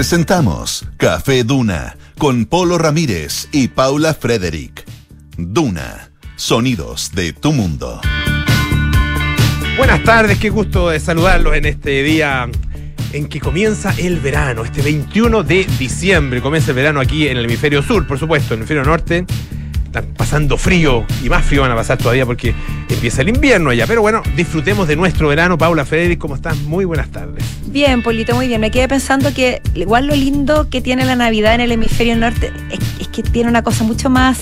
Presentamos Café Duna con Polo Ramírez y Paula Frederick. Duna, sonidos de tu mundo. Buenas tardes, qué gusto de saludarlos en este día en que comienza el verano, este 21 de diciembre. Comienza el verano aquí en el hemisferio sur, por supuesto, en el hemisferio norte. Están pasando frío y más frío van a pasar todavía porque empieza el invierno allá. Pero bueno, disfrutemos de nuestro verano. Paula Federic, ¿cómo estás? Muy buenas tardes. Bien, Polito, muy bien. Me quedé pensando que igual lo lindo que tiene la Navidad en el hemisferio norte es, es que tiene una cosa mucho más,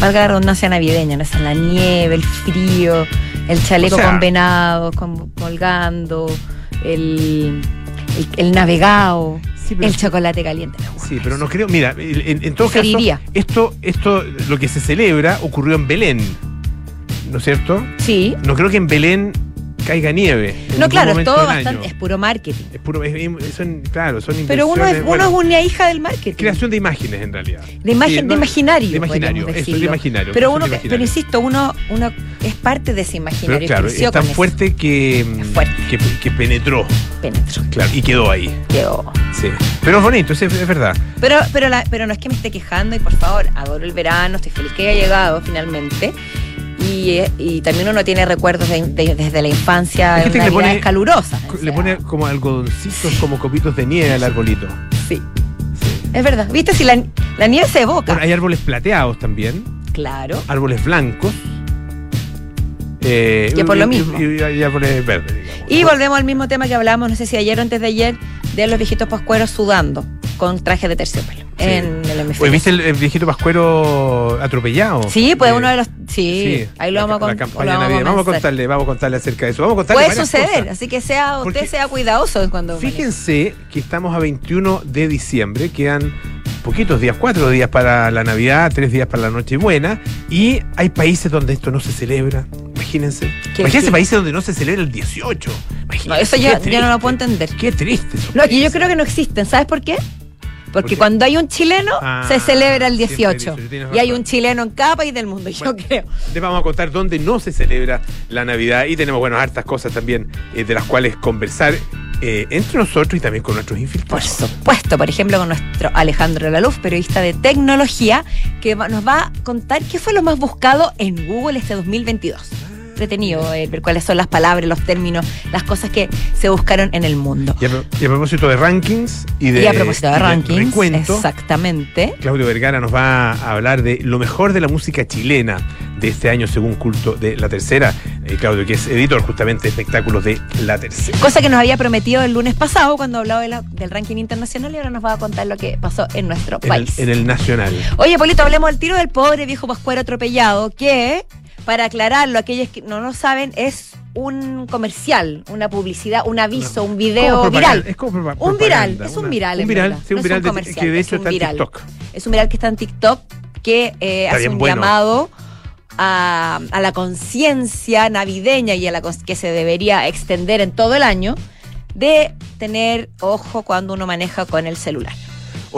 valga la redundancia navideña, ¿no? Es la nieve, el frío, el chaleco O sea- con venados, con, colgando, el, el, el navegado, Sí, el chocolate caliente. Sí, pero no creo. Mira, en, en todo caso, esto, esto, lo que se celebra ocurrió en Belén, ¿no es cierto? Sí. No creo que en Belén caiga nieve. No, claro, es todo bastante, año. es puro marketing. Es puro, es- son, claro, son Pero uno es, uno es una hija del marketing. creación de imágenes en realidad. De imagen, Sí, de imaginario. de imaginario, eso, de imaginario, Pero uno, imaginario. pero insisto, uno, uno es parte de ese Pero imaginario. claro, es tan fuerte que, Es fuerte. que, que penetró, Penetro. claro, y quedó ahí. Quedó. Sí. Pero es bonito, es, es verdad. Pero, pero, la- pero no es que me esté quejando y por favor, adoro el verano, estoy feliz que haya llegado finalmente. Y, y también uno tiene recuerdos de- de- desde la infancia Hay de gente que le pone- calurosas. o Le sea, pone como algodoncitos, como copitos de nieve al arbolito. Sí. Es verdad. ¿Viste? Si la, la nieve se evoca. Bueno, hay árboles plateados también, Claro. árboles blancos. Eh, Que por lo mismo. Y, y árboles verdes, digamos. Y volvemos al mismo tema que hablamos, no sé si ayer o antes de ayer, de los viejitos pascueros sudando con traje de terciopelo Sí. en el hemisferio. ¿viste el, el viejito pascuero atropellado? Sí, pues Eh, uno de los. Sí, ahí lo vamos a la con- campaña lo vamos. Vamos a contarle, vamos a contarle acerca de eso. Vamos a contarle Puede suceder, cosas. así que sea, usted Porque- sea cuidadoso cuando. Fíjense que estamos a 21 de diciembre, quedan poquitos días, cuatro días para la Navidad, tres días para la Nochebuena, y hay países donde esto no se celebra. Imagínense. ¿Qué- Imagínense qué? países donde no se celebra el 18. Imagínense, No, eso ya, ya no lo puedo entender. Qué triste. No, y yo creo que no existen. ¿Sabes por qué? Porque cuando hay un chileno, Ah, se celebra el siempre 18. dicho, tienes Y hay un chileno en cada país del mundo, yo creo. Les vamos a contar dónde no se celebra la Navidad y tenemos, bueno, hartas cosas también eh, de las cuales conversar eh, entre nosotros y también con nuestros Por infiltrados. supuesto, por ejemplo, con nuestro Alejandro Laluz, periodista de tecnología, que nos va a contar qué fue lo más buscado en Google este 2022. Entretenido eh, ver cuáles son las palabras, los términos, las cosas que se buscaron en el mundo. Y a, pro- y a propósito de rankings y de, y a propósito de rankings, recuento, exactamente. Claudio Vergara nos va a hablar de lo mejor de la música chilena de este año según Culto de la Tercera. Eh, Claudio, que es editor justamente de espectáculos de la Tercera. Cosa que nos había prometido el lunes pasado cuando hablaba de la- del ranking internacional y ahora nos va a contar lo que pasó en nuestro En el, país. en el Nacional. Oye, Polito, hablemos del tiro del pobre viejo pascuero atropellado, que, para aclararlo, aquellos que no lo saben, es un comercial, una publicidad, un aviso, un video viral. Es como Un viral, es un una- viral. Un en viral, sí, un No es viral de- que de es un está en viral. TikTok. Es un viral que está en TikTok que eh, hace un bueno. llamado a, a la conciencia navideña y a la que se debería extender en todo el año de tener ojo cuando uno maneja con el celular.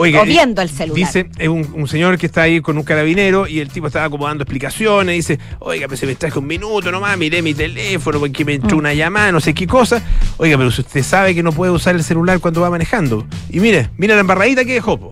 Oiga, o eh, viendo el celular. Dice, es un, un señor que está ahí con un carabinero y el tipo estaba como dando explicaciones. Dice, oiga, pero se me traje un minuto nomás, miré mi teléfono porque me entró Mm. una llamada, no sé qué cosa. Oiga, pero si usted sabe que no puede usar el celular cuando va manejando. Y mire, mira la embarradita que dejó. po.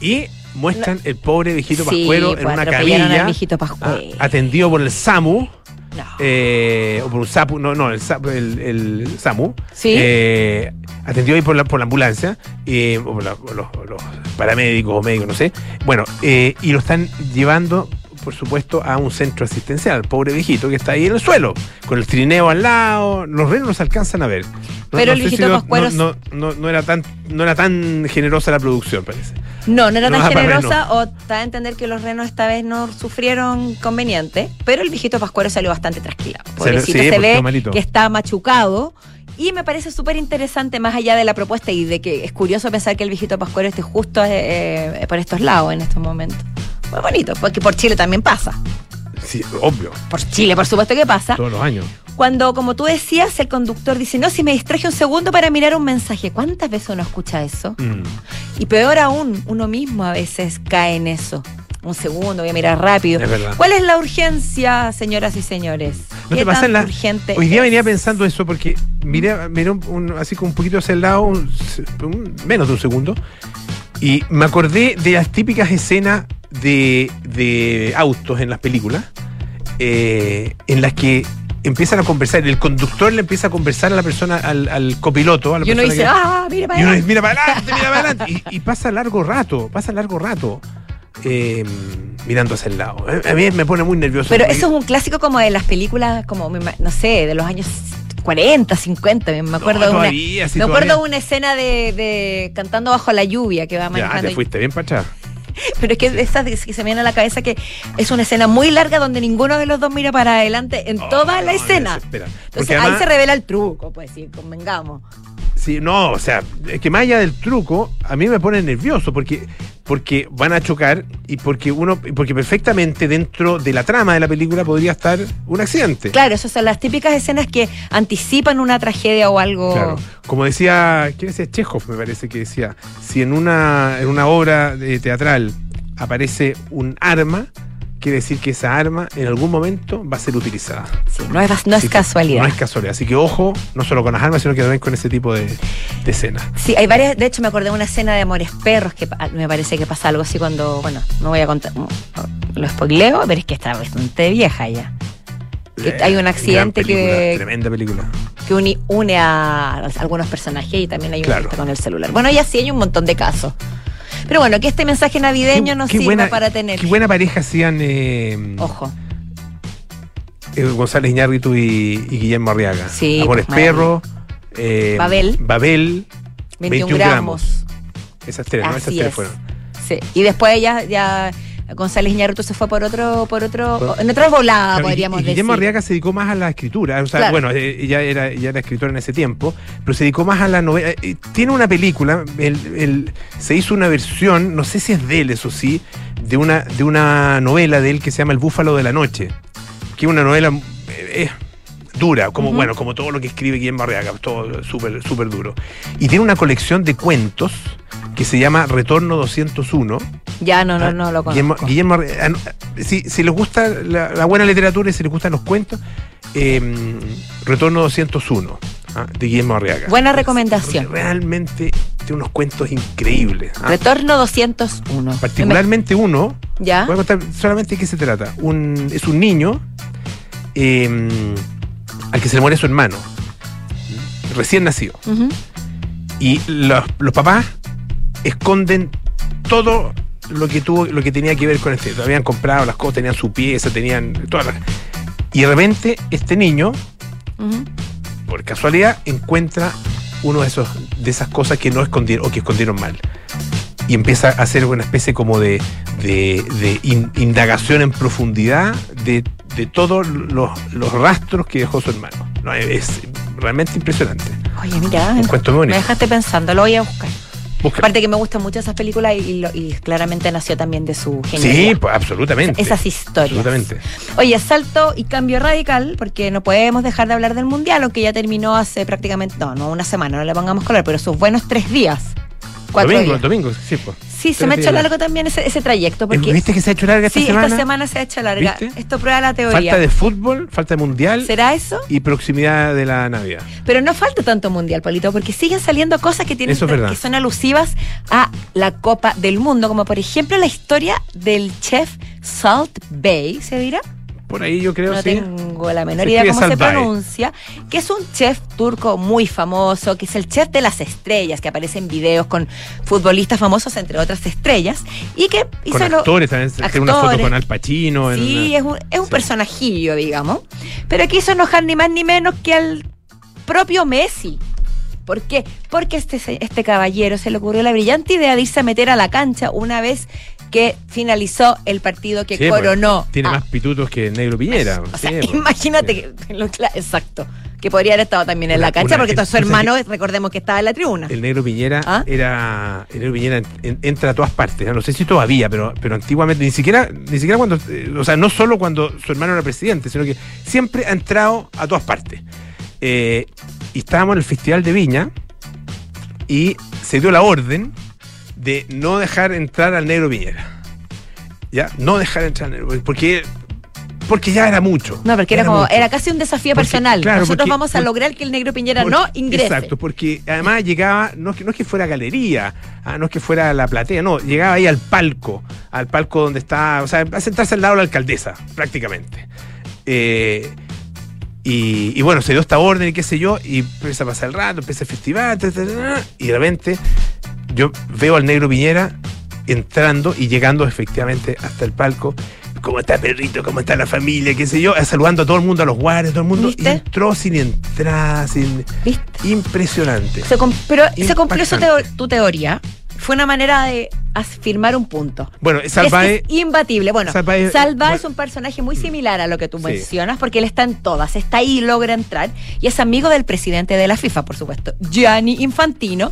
Y muestran el pobre viejito Sí, pascuero en una camilla, viejito ah, atendido por el SAMU. No. eh, o por un SAPU, no, no, el, SAPU, el, el SAMU, Sí. eh, atendido ahí por la, por la ambulancia, eh, o por la- los, los paramédicos o médicos, no sé. Bueno, eh, y lo están llevando, por supuesto, a un centro asistencial, pobre viejito que está ahí en el suelo, con el trineo al lado, los renos no se alcanzan a ver. No- Pero no el si viejito lo- Pascuero- no, era tan, no era tan generosa la producción, parece. No, no era tan generosa o da a entender que los renos esta vez no sufrieron conveniente, pero el viejito pascuero salió bastante trasquilado. Pobrecito, sí, se ve malito. que está machucado y me parece súper interesante más allá de la propuesta y de que es curioso pensar que el viejito pascuero esté justo eh, eh, por estos lados en estos momentos. Muy bonito, porque por Chile también pasa. Sí, obvio, Por Chile, por supuesto que pasa. todos los años. Cuando, como tú decías, el conductor dice, no, si me distraje un segundo para mirar un mensaje. ¿Cuántas veces uno escucha eso? Mm. Y peor aún, uno mismo a veces cae en eso. un segundo, voy a mirar rápido. Es verdad. ¿Cuál es la urgencia, señoras y señores? ¿No ¿Qué te pasa en la- urgente Hoy día es? venía pensando eso porque miré, miré un- un- así como un poquito hacia el lado, un- menos de un segundo, y me acordé de las típicas escenas de, de autos en las películas, eh, en las que empiezan a conversar, el conductor le empieza a conversar a la persona, al, al copiloto, a la Y uno persona dice, que- ah, mira para y uno dice, mira para adelante, mira para adelante. Y, y pasa largo rato, pasa largo rato. eh, mirando hacia el lado. A mí me pone muy nervioso. Pero eso es un clásico como de las películas, como, no sé, de los años 40, 50. Me acuerdo No, de una. sí, me acuerdo de una escena de, de cantando bajo la lluvia que va Ya, manejando. te fuiste bien para atrás. Pero es que de esas que se me viene a la cabeza que es una escena muy larga donde ninguno de los dos mira para adelante en toda la Oh, escena. Entonces ahí se revela el truco, pues sí, convengamos. Sí, no, o sea, es que más allá del truco, a mí me pone nervioso porque, porque van a chocar y porque uno, porque perfectamente dentro de la trama de la película podría estar un accidente. Claro, esas son las típicas escenas que anticipan una tragedia o algo. Claro. Como decía, ¿quién decía? Chekhov, me parece que decía, si en una, en una obra de teatral aparece un arma, quiere decir que esa arma en algún momento va a ser utilizada. Sí, no es, no es Así casualidad. No es casualidad. Así que ojo, no solo con las armas, sino que también con ese tipo de, de escenas. Sí, hay varias, de hecho me acordé de una escena de Amores Perros que me parece que pasa algo así cuando, bueno, no voy a contar, lo spoileo, pero es que está bastante vieja ya. Que hay un accidente película, que- Tremenda película. Que une a algunos personajes y también hay un Claro. con el celular. Bueno, ya sí hay un montón de casos. Pero bueno, que este mensaje navideño Qué- nos qué sirva buena- para tener. Qué buena pareja hacían eh, Ojo. eh, González Iñárritu y, y Guillermo Arriaga. Sí, Amores pues, Perro, eh, Babel. Babel, 21, 21 gramos. Esas tres, ¿no? Esas tres es. fueron. Sí. Y después ya, ya González Iñárritu se fue por otro, por otro, Por- en otra volada, Claro, y- podríamos y Guillermo decir. Arriaga se dedicó más a la escritura. O sea, Claro. bueno, eh, ella era, ella era escritora en ese tiempo, pero se dedicó más a la novela. Eh, Tiene una película, el- el- se hizo una versión, no sé si es de él, eso sí, de una, de una novela de él que se llama El Búfalo de la Noche, que es una novela eh, dura, como bueno, como todo lo que escribe Guillermo Arriaga, todo súper súper duro. Y tiene una colección de cuentos que se llama Retorno 201. Ya no, no, Ah, no lo conozco. Guillermo ah, si, si les gusta la, la buena literatura y si les gustan los cuentos, eh, Retorno 201 ah, de Guillermo Arriaga. Buena recomendación. Realmente tiene unos cuentos increíbles. ah. Retorno 201. Particularmente uno, ¿Ya? voy a contar solamente de qué se trata. Un, es un niño eh, al que se le muere su hermano, recién nacido. Y los, los papás esconden todo lo que tuvo, lo que tenía que ver con este. Habían comprado las cosas, tenían su pieza, tenían todas las. Y de repente, este niño, por casualidad, encuentra uno de esos, de esas cosas que no escondieron, o que escondieron mal. Y empieza a hacer una especie como de, de- de in- indagación en profundidad de, de todos los, los rastros que dejó su hermano. No, es realmente impresionante. Oye, mira, Un cuento muy me dejaste pensando, lo voy a buscar. Busca- Aparte que me gustan mucho esas películas y, claramente nació también de su Sí, genialidad. pues, absolutamente. Esas historias. Absolutamente. Oye, salto y cambio radical, porque no podemos dejar de hablar del Mundial, aunque ya terminó hace prácticamente, no, no una semana, no le pongamos color, pero sus buenos tres días. Cuatro Domingo, días. domingo, sí, pues. Sí, se me ha hecho días. largo también ese, ese trayecto, porque ¿Viste que se ha hecho larga esta sí, semana? esta semana se ha hecho larga. ¿Viste? Esto prueba la teoría. Falta de fútbol, falta de mundial ¿Será eso? y proximidad de la Navidad. Pero no falta tanto mundial, Polito, porque siguen saliendo cosas que tienen que son alusivas a la Copa del Mundo, como por ejemplo la historia del chef Salt Bay, ¿se dirá? Por ahí yo creo no sí. tengo la menor idea cómo se pronuncia, que es un chef turco muy famoso, que es el chef de las estrellas, que aparece en videos con futbolistas famosos, entre otras estrellas, y que hizo Con lo- actores también. Tiene una foto actores. con Al Pacino. en Sí, una- es un, es un Sí. personajillo, digamos. Pero quiso enojar ni más ni menos que al propio Messi. ¿Por qué? Porque este, este caballero se le ocurrió la brillante idea de irse a meter a la cancha una vez que finalizó el partido que Sí, pues, coronó. Tiene a- más pitutos que Negro Piñera. o sí, sea, pues, imagínate sí. que. lo exacto. Que podría haber estado también en Una- la cancha, porque todo su hermano, recordemos que estaba en la tribuna. El Negro Piñera ¿Ah? era. El Negro Piñera en- en- entra a todas partes. No sé si todavía, pero, pero antiguamente, ni siquiera, ni siquiera cuando. eh, o sea, no solo cuando su hermano era presidente, sino que siempre ha entrado a todas partes. Eh, y estábamos en el Festival de Viña y se dio la orden de no dejar entrar al Negro Piñera. ya no dejar entrar al negro, porque porque ya era mucho. No, porque era, como, mucho. era casi un desafío Porque, personal. claro, Nosotros porque- vamos a porque- lograr que el negro Piñera no ingrese. Exacto, porque además llegaba, no es que, no es que fuera galería, ah, no es que fuera la platea, no, llegaba ahí al palco, al palco donde está, o sea, a sentarse al lado de la alcaldesa, prácticamente. Eh, y, y bueno, se dio esta orden y qué sé yo, y empieza a pasar el rato, empieza el festival, ta, ta, ta, ta, y de repente yo veo al negro Piñera entrando y llegando efectivamente hasta el palco. ¿Cómo está perrito? ¿Cómo está la familia? ¿Qué sé yo? Saludando a todo el mundo, a los guardias, todo el mundo. ¿Viste? Entró sin entrada, sin. ¿Viste? Impresionante. Se pero se cumplió su teo- tu teoría. Fue una manera de afirmar un punto. Bueno, Es, Salvae. que es imbatible. Bueno, Salvae- es un personaje muy similar a lo que tú Sí. mencionas, porque él está en todas, está ahí y logra entrar. Y es amigo del presidente de la FIFA, por supuesto, Gianni Infantino.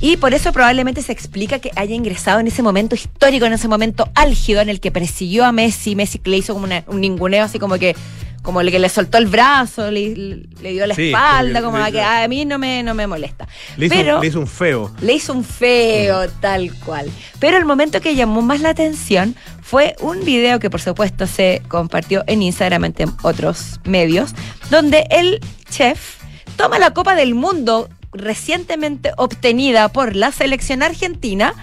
Y por eso probablemente se explica que haya ingresado en ese momento histórico, en ese momento álgido en el que persiguió a Messi. Messi le hizo como una- un ninguneo, así como que como el que le soltó el brazo, le, le dio la Sí, espalda, como que a mí no me, no me molesta. Le hizo, Pero le hizo un feo. le hizo un feo, tal cual. Pero el momento que llamó más la atención fue un video que por supuesto se compartió en Instagram en otros medios, donde el chef toma la Copa del Mundo recientemente obtenida por la selección argentina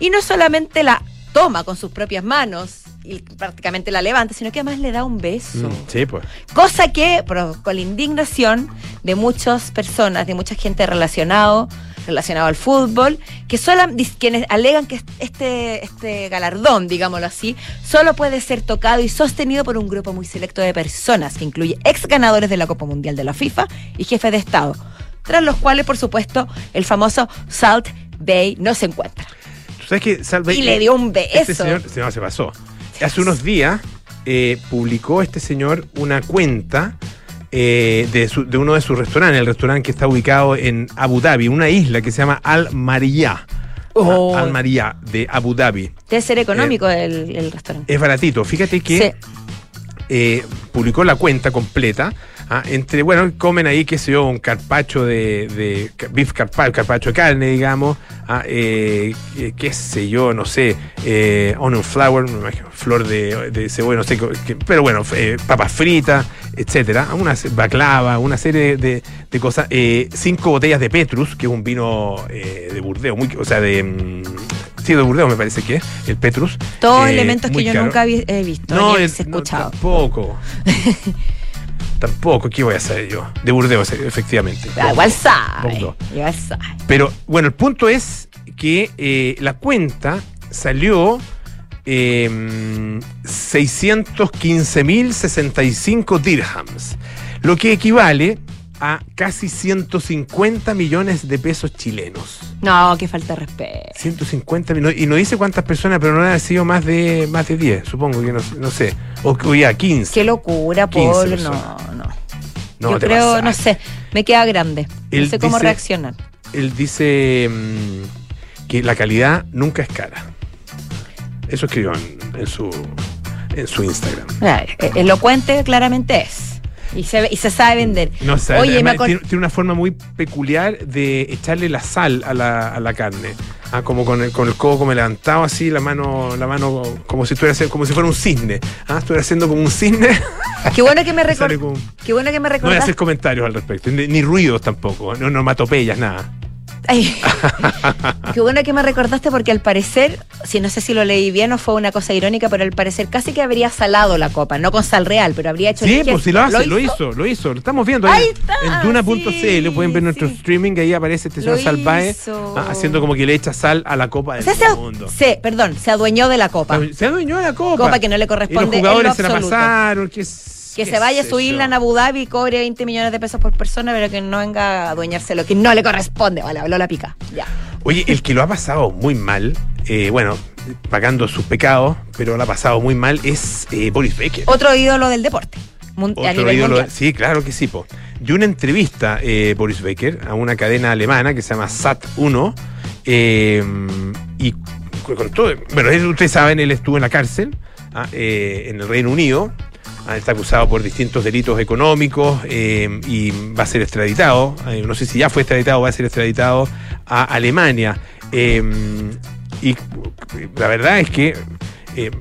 y no solamente la toma con sus propias manos y prácticamente la levanta, sino que además le da un beso. Mm, Sí, pues. Cosa que provocó la indignación de muchas personas, de mucha gente relacionado, relacionado al fútbol, que solo, quienes alegan que este, este galardón, digámoslo así, solo puede ser tocado y sostenido por un grupo muy selecto de personas, que incluye ex ganadores de la Copa Mundial de la FIFA y jefes de Estado, tras los cuales, por supuesto, el famoso Salt Bay no se encuentra. ¿Tú sabes que Salve- Y le dio un beso. Este señor, se pasó. Hace unos días eh, publicó este señor una cuenta eh, de, su- de uno de sus restaurantes, el restaurante que está ubicado en Abu Dhabi, una isla que se llama Al Mariah. Oh. Al Mariah de Abu Dhabi. Debe ser económico el, el restaurante. Es baratito. Fíjate que Sí. eh, publicó la cuenta completa. Ah, entre, bueno, comen ahí, qué sé yo, un carpacho de, de beef carpacho, carpacho de carne, digamos. ah, eh, eh, qué sé yo, no sé, eh, onion imagino, flor de, de cebolla, no sé, pero bueno, eh, papas fritas, etcétera. Una baklava, una serie de, de cosas. eh, cinco botellas de Petrus, que es un vino eh, de Burdeos, muy, o sea, de. mm, Sí, de Burdeos me parece que es, el Petrus. Todos eh, elementos que yo caro. nunca he visto No, ni he es- no, escuchado. tampoco. tampoco, ¿qué voy a hacer yo? De Burdeos, efectivamente. Ah, igual sabe. Bordeaux. Igual sabe. Pero bueno, el punto es que eh, la cuenta salió eh, 615.065 dirhams, lo que equivale a casi 150 millones de pesos chilenos. No, que falta de respeto. 150 millones. Y no dice cuántas personas, pero no han sido más de más de 10, supongo que no, no sé. O, o ya 15. Qué locura, 15 Polo. No, no. No, Yo creo, no sé, me queda grande. Él no sé cómo dice- reaccionar. Él dice mm, que la calidad nunca es cara. Eso escribió en, en su en su Instagram. Eh, Elocuente claramente es. Y se, y se sabe vender. No sé, Oye, me tiene, tiene una forma muy peculiar de echarle la sal a la, a la carne. Ah, como con el, con el codo como levantado así, la mano, la mano como si estuviera como si fuera un cisne. Ah, estuviera haciendo como un cisne. Qué bueno que me Qué bueno que me No voy a hacer comentarios al respecto, ni, ni ruidos tampoco, no onomatopeyas, nada. Ay, qué bueno que me recordaste porque al parecer, si no sé si lo leí bien o fue una cosa irónica, pero al parecer casi que habría salado la copa, no con sal real, pero habría hecho Sí, el pues si lo hace, lo hizo, lo hizo, lo estamos viendo ahí, Ahí está, en duna.cl, sí, pueden ver nuestro sí. streaming, ahí aparece este señor Salvae ah, haciendo como que le echa sal a la copa O del sea, se, mundo. se- perdón, se adueñó de la copa. Se adueñó de la copa. Copa que no le Y corresponde los en jugadores lo se la pasaron, que, es- Que se vaya a su isla en Abu Dhabi y cobre 20 millones de pesos por persona, pero que no venga a adueñarse lo que no le corresponde. Vale, habló la pica. Ya. Oye, el que lo ha pasado muy mal, eh, bueno, pagando sus pecados, pero lo ha pasado muy mal es eh, Boris Becker. Otro ídolo del deporte. a Otro nivel ídolo- mundial. Sí, claro que sí. Po. Y una entrevista, eh, Boris Becker, a una cadena alemana que se llama SAT1, eh, y con todo, bueno, ustedes saben, él estuvo en la cárcel ah, en el Reino Unido, está acusado por distintos delitos económicos eh, y va a ser extraditado, eh, no sé si ya fue extraditado o va a ser extraditado a Alemania. Eh, y la verdad es que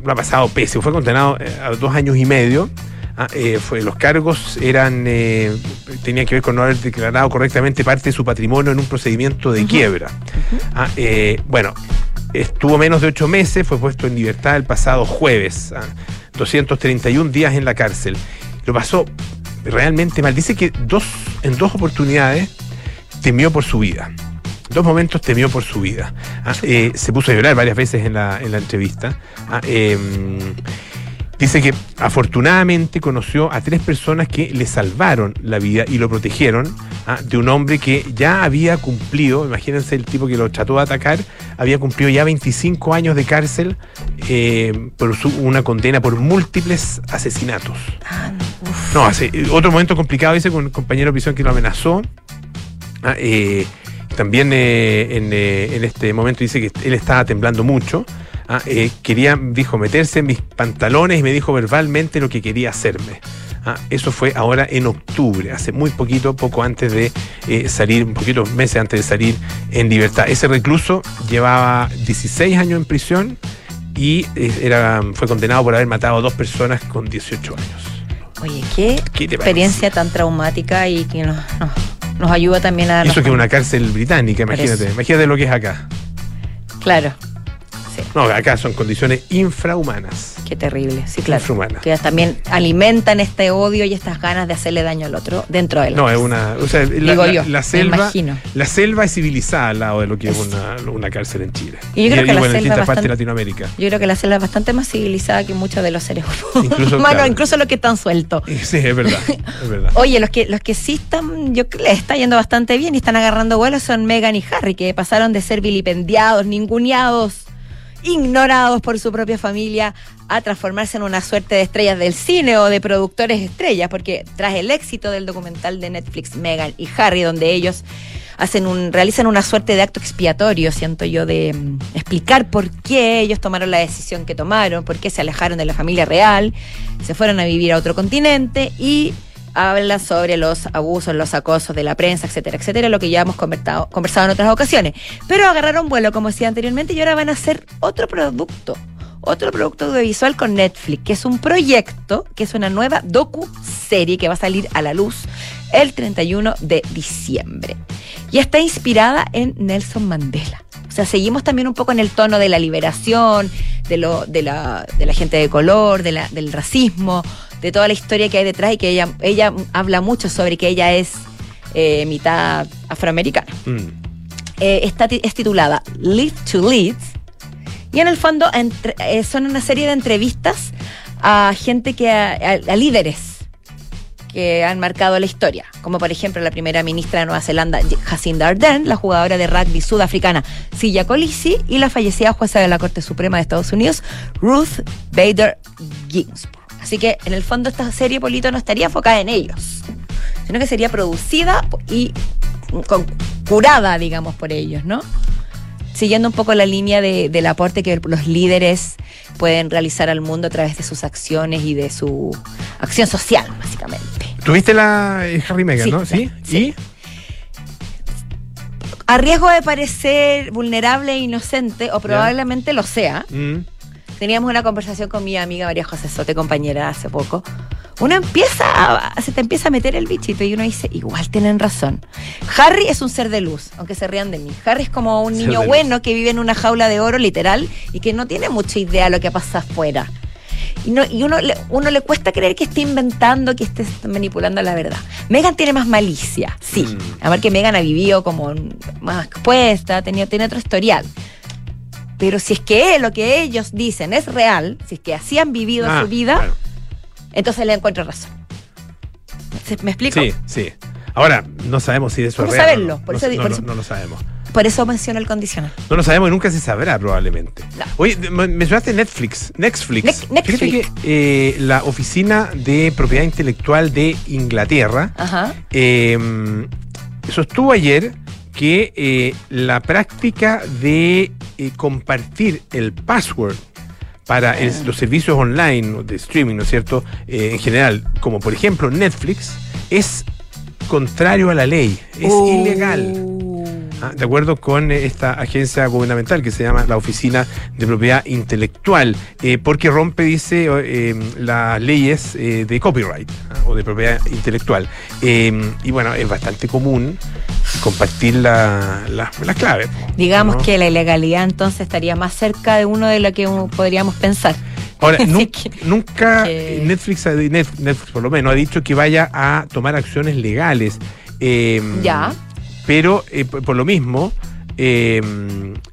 lo ha pasado pésimo. Fue condenado a dos años y medio. Ah, eh, fue, los cargos eran eh, tenían que ver con no haber declarado correctamente parte de su patrimonio en un procedimiento de quiebra. Ah, eh, bueno, estuvo menos de ocho meses, fue puesto en libertad el pasado jueves. ah, 231 días en la cárcel. Lo pasó realmente mal. Dice que dos, en dos oportunidades temió por su vida. Dos momentos temió por su vida. Ah, eh, se puso a llorar varias veces en la, en la entrevista. Ah, em, dice que afortunadamente conoció a tres personas que le salvaron la vida y lo protegieron ah, de un hombre que ya había cumplido, imagínense el tipo que lo trató de atacar, había cumplido ya 25 años de cárcel eh, por su- una condena por múltiples asesinatos. Ah. No, hace, otro momento complicado, dice, con un compañero de prisión que lo amenazó. Ah, eh, también eh, en, eh, en este momento dice que él estaba temblando mucho. Ah, eh, quería, dijo, meterse en mis pantalones y me dijo verbalmente lo que quería hacerme. Ah, eso fue ahora en octubre, hace muy poquito, poco antes de eh, salir, un poquito meses antes de salir en libertad. Ese recluso llevaba 16 años en prisión y eh, era, fue condenado por haber matado a dos personas con 18 años. Oye, qué, ¿Qué te experiencia tan traumática y que nos, nos, nos ayuda también a eso que es una cárcel británica, imagínate. Imagínate lo que es acá. Claro. No, acá son condiciones infrahumanas. qué terrible. Sí, claro. Infrahumana. Que también alimentan este odio y estas ganas de hacerle daño al otro dentro de él. No, es una. O sea, la, Digo la- yo, la me selva. imagino. La selva es civilizada al lado de lo que es Es- una, una cárcel en Chile. Y yo creo que la bueno, en selva distintas partes bastante- de Latinoamérica. Yo creo que la selva es bastante más civilizada que muchos de los seres humanos. Incluso, Bueno, claro. incluso los que están sueltos. Sí, es verdad. Es verdad. Oye, los que, los que sí están, yo creo que les está yendo bastante bien y están agarrando vuelos son Meghan y Harry, que pasaron de ser vilipendiados, ninguneados, ignorados por su propia familia, a transformarse en una suerte de estrellas del cine o de productores estrellas, porque tras el éxito del documental de Netflix Meghan y Harry, donde ellos hacen un, realizan una suerte de acto expiatorio, siento yo, de mm, explicar por qué ellos tomaron la decisión que tomaron, por qué se alejaron de la familia real, se fueron a vivir a otro continente y hablan sobre los abusos, los acosos de la prensa, etcétera, etcétera, lo que ya hemos conversado, conversado en otras ocasiones. Pero agarraron vuelo, como decía anteriormente, y ahora van a hacer otro producto. Otro producto audiovisual con Netflix, que es un proyecto, que es una nueva docu-serie que va a salir a la luz el 31 de diciembre. Y está inspirada en Nelson Mandela. O sea, seguimos también un poco en el tono de la liberación, de, lo, de, la, de la gente de color, de la, del racismo, de toda la historia que hay detrás y que ella, ella habla mucho sobre que ella es eh, mitad afroamericana. Mm. Eh, está es titulada Live to Lead y en el fondo entre- eh, son una serie de entrevistas a gente que a, a- a líderes que han marcado la historia, como por ejemplo la primera ministra de Nueva Zelanda, Jacinda Ardern, la jugadora de rugby sudafricana Silla Colisi y la fallecida jueza de la Corte Suprema de Estados Unidos, Ruth Bader Ginsburg. Así que en el fondo esta serie Polito no estaría enfocada en ellos, sino que sería producida y con- curada, digamos, por ellos, ¿no? Siguiendo un poco la línea de- del aporte que los líderes pueden realizar al mundo a través de sus acciones y de su acción social, básicamente. ¿Tuviste la eh, Harry Meghan, Sí, no? sí, ¿Sí? A riesgo de parecer vulnerable e inocente, o probablemente lo sea. Mm. Teníamos una conversación con mi amiga María José Sote, compañera, hace poco. Uno empieza, a- se te empieza a meter el bichito y uno dice, igual tienen razón. Harry es un ser de luz, aunque se rían de mí. Harry es como un Ser niño bueno que vive en una jaula de oro, literal, y que no tiene mucha idea de lo que pasa afuera. Y, no, y uno, le, uno le cuesta creer que esté inventando, que esté manipulando la verdad. Megan tiene más malicia, sí. Mm. Además que Megan ha vivido como más expuesta, tenía, tiene otro historial. Pero si es que lo que ellos dicen es real, si es que así han vivido Ah, su vida, claro. entonces le encuentro razón. ¿Se- ¿Me explico? Sí, sí. Ahora, no sabemos si eso es ¿Cómo real. saberlo? No, Por no, eso no, por no- eso- no lo sabemos. Por eso menciono el condicional. No lo sabemos y nunca se sabrá probablemente. No. Oye, me- mencionaste Netflix. Netflix. Netflix. Fíjate que eh, la Oficina de Propiedad Intelectual de Inglaterra Ajá. eh, sostuvo ayer que eh, la práctica de eh, compartir el password para el- Ah. los servicios online de streaming, ¿no es cierto? Eh, en general, como por ejemplo Netflix, es contrario a la ley, es Uh. ilegal. ¿Ah? de acuerdo con esta agencia gubernamental que se llama la Oficina de Propiedad Intelectual, eh, porque rompe, dice, eh, las leyes eh, de copyright ¿ah? o de propiedad intelectual. y bueno, es bastante común compartir la, las claves. Digamos que la ilegalidad entonces estaría más cerca de uno de lo que podríamos pensar. Ahora, nunca, Netflix, Netflix, por lo menos, ha dicho que vaya a tomar acciones legales. ya pero eh, por lo mismo, eh,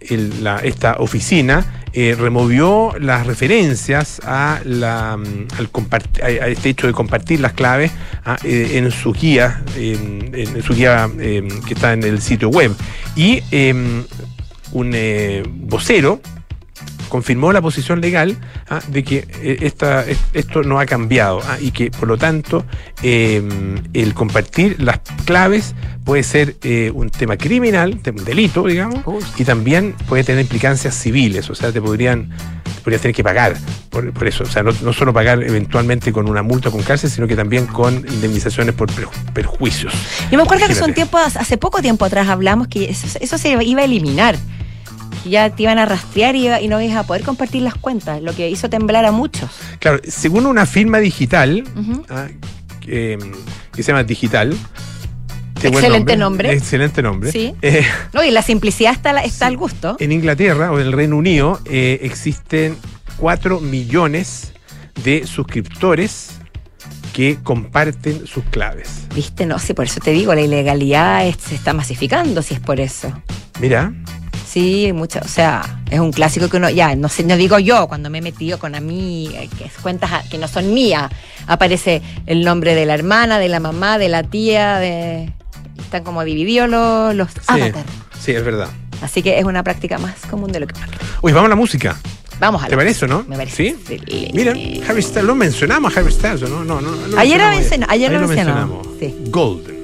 esta oficina eh, removió las referencias a, la, mm, al a este hecho de compartir las claves ah, en su guía, en, su guía que está en el sitio web. Y un vocero confirmó la posición legal ah, de que esta, esto no ha cambiado ah, y que por lo tanto el compartir las claves puede ser eh, un tema criminal, un delito, digamos, y también puede tener implicancias civiles, o sea, te podrían, podrías tener que pagar por, eso, o sea, no, solo pagar eventualmente con una multa con cárcel, sino que también con indemnizaciones por perjuicios. Yo me acuerdo que hace un tiempo, hace poco tiempo atrás hablamos que eso, se iba a eliminar ya te iban a rastrear y, no ibas a poder compartir las cuentas, lo que hizo temblar a muchos. Claro, según una firma digital, ah, que, se llama Digital, Excelente nombre. Excelente nombre. Sí. Eh, no, y la simplicidad está, está al gusto. En Inglaterra o en el Reino Unido eh, existen 4 millones de suscriptores que comparten sus claves. Viste, no, sí, por eso te digo, la ilegalidad se está masificando, si es por eso. Mira. Sí, mucho, o sea, es un clásico que uno, ya, no sé, no digo yo, cuando me he metido con a mí, eh, que cuentas que no son mías, aparece el nombre de la hermana, de la mamá, de la tía, de están como divididos los, los avatars. Sí, es verdad. Así que es una práctica más común de lo que. Uy, vamos a la música. Vamos a ¿Te parece, no? Me parece. ¿Sí? Miren, Harry Styles, lo mencionamos a Harry Styles, ¿no? No, no, no ayer, lo mencionamos. Ayer lo mencionamos. Sí. Golden.